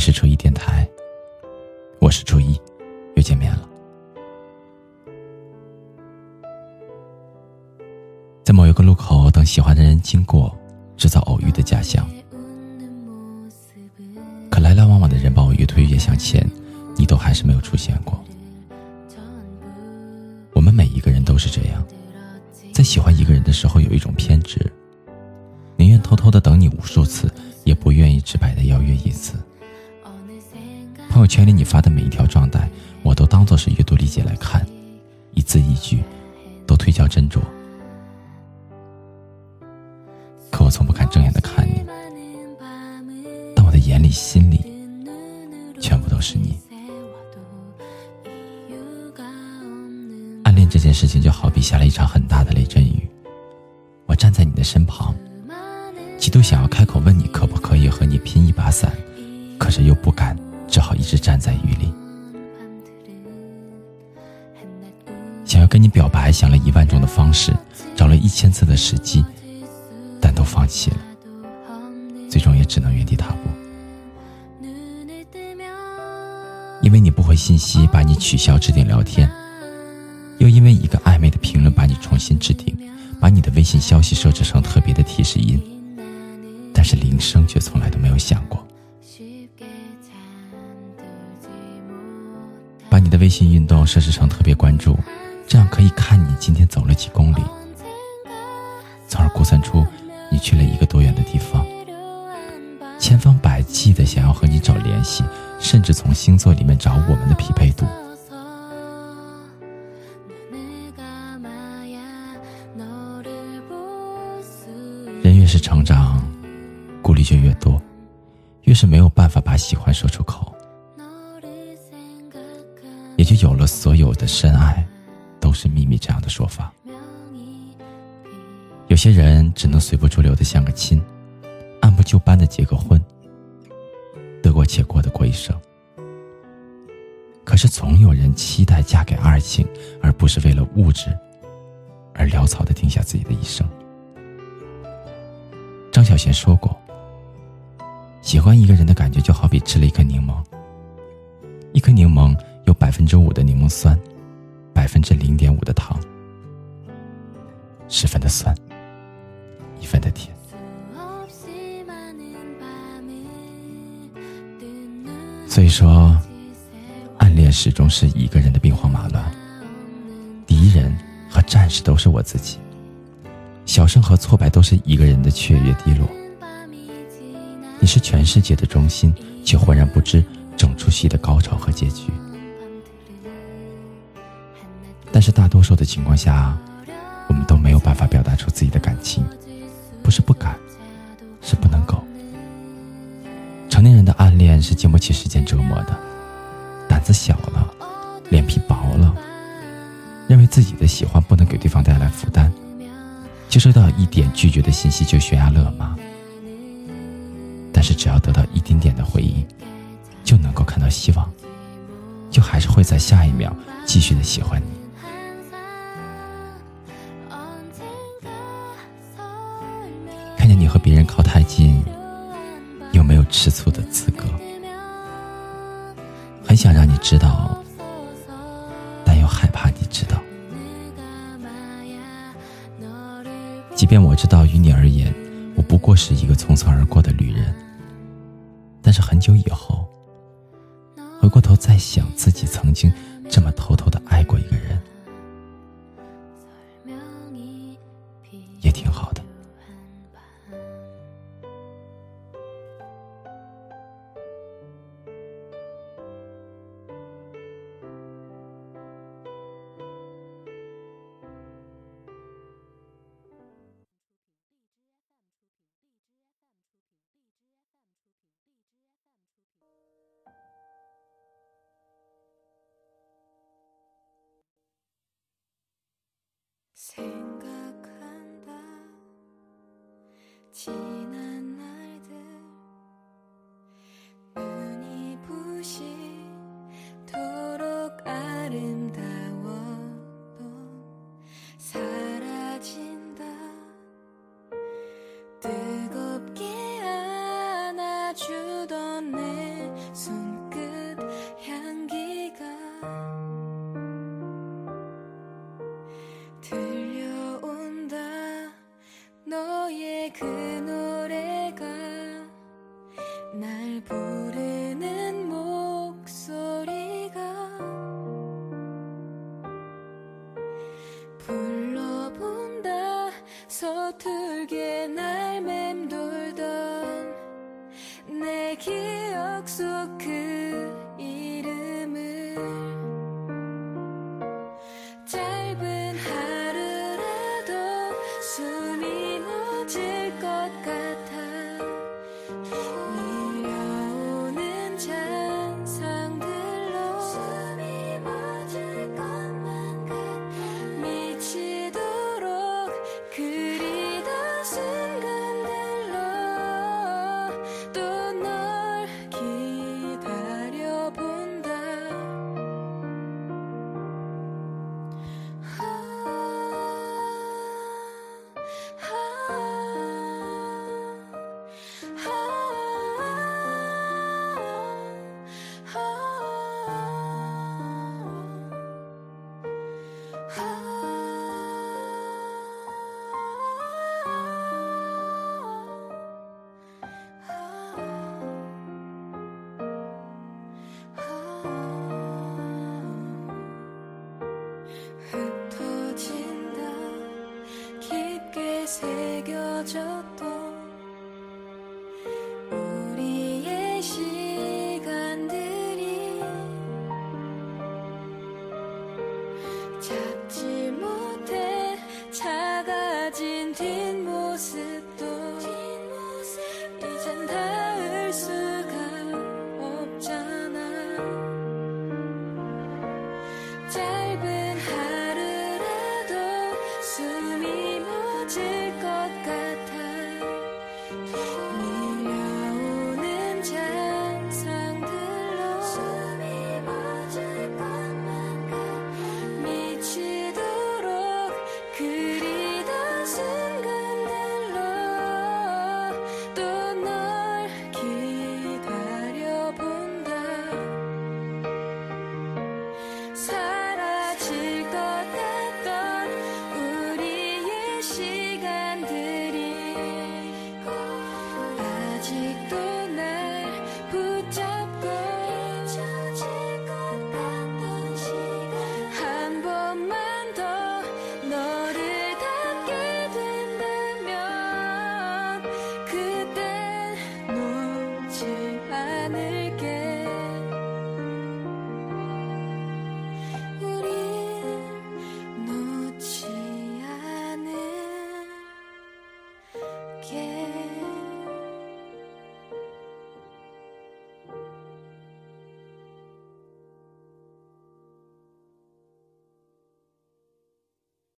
是初一电台，我是初一，又见面了。在某一个路口等喜欢的人经过，制造偶遇的假象。可来来往往的人把我越推越向前，你都还是没有出现过。我们每一个人都是这样，在喜欢一个人的时候有一种偏执，宁愿偷偷的等你无数次，也不愿意直白的邀约一次。朋友圈里你发的每一条状态，我都当做是阅读理解来看，一字一句都推敲斟酌。可我从不敢正眼的看你，但我的眼里、心里，全部都是你。暗恋这件事情就好比下了一场很大的雷阵雨，我站在你的身旁，极度想要开口问你可不可以和你直站在雨里。想要跟你表白，想了一万种的方式，找了一千次的时机。但都放弃了，最终也只能原地踏步。因为你不回信息，把你取消置顶聊天；又因为一个暧昧的评论，把你重新置顶，把你的微信消息设置成特别的提示音，但是铃声却从来都没有响过。微信运动设置成特别关注，这样可以看你今天走了几公里，从而估算出。你去了一个多远的地方，千方百计的想要和你找联系，甚至从星座里面找我们的匹配度。人越是成长，顾虑就越多，越是没有办法把喜欢说出口，也就有了所有的深爱都是秘密这样的说法。有些人只能随波逐流的像个亲，按部就班的结个婚，得过且过的过一生。可是总有人期待嫁给爱情，而不是为了物质而潦草的定下自己的一生。张小娴说过：“喜欢一个人的感觉就好比吃了一颗柠檬，一颗柠檬有百分之五的柠檬酸，百分之零点五的糖，十分的酸。”一分的甜，所以说，暗恋始终是一个人的兵荒马乱，敌人和战士都是我自己，小胜和挫败都是一个人的雀跃低落。你是全世界的中心，却浑然不知整出戏的高潮和结局。但是大多数的情况下，我们都没有办法表达出自己的感情。不是不敢，是不能够。成年人的暗恋是经不起时间折磨的，胆子小了，脸皮薄了，认为自己的喜欢不能给对方带来负担，接收到一点拒绝的信息就悬崖勒马。但是只要得到一丁点的回应，就能够看到希望，就还是会在下一秒继续的喜欢你。和别人靠太近，又没有吃醋的资格？很想让你知道，但又害怕你知道。即便我知道，于你而言，我不过是一个匆匆而过的旅人。但是很久以后，回过头再想自己曾经这么偷偷的爱过一个人，也挺好的。 생각한다. in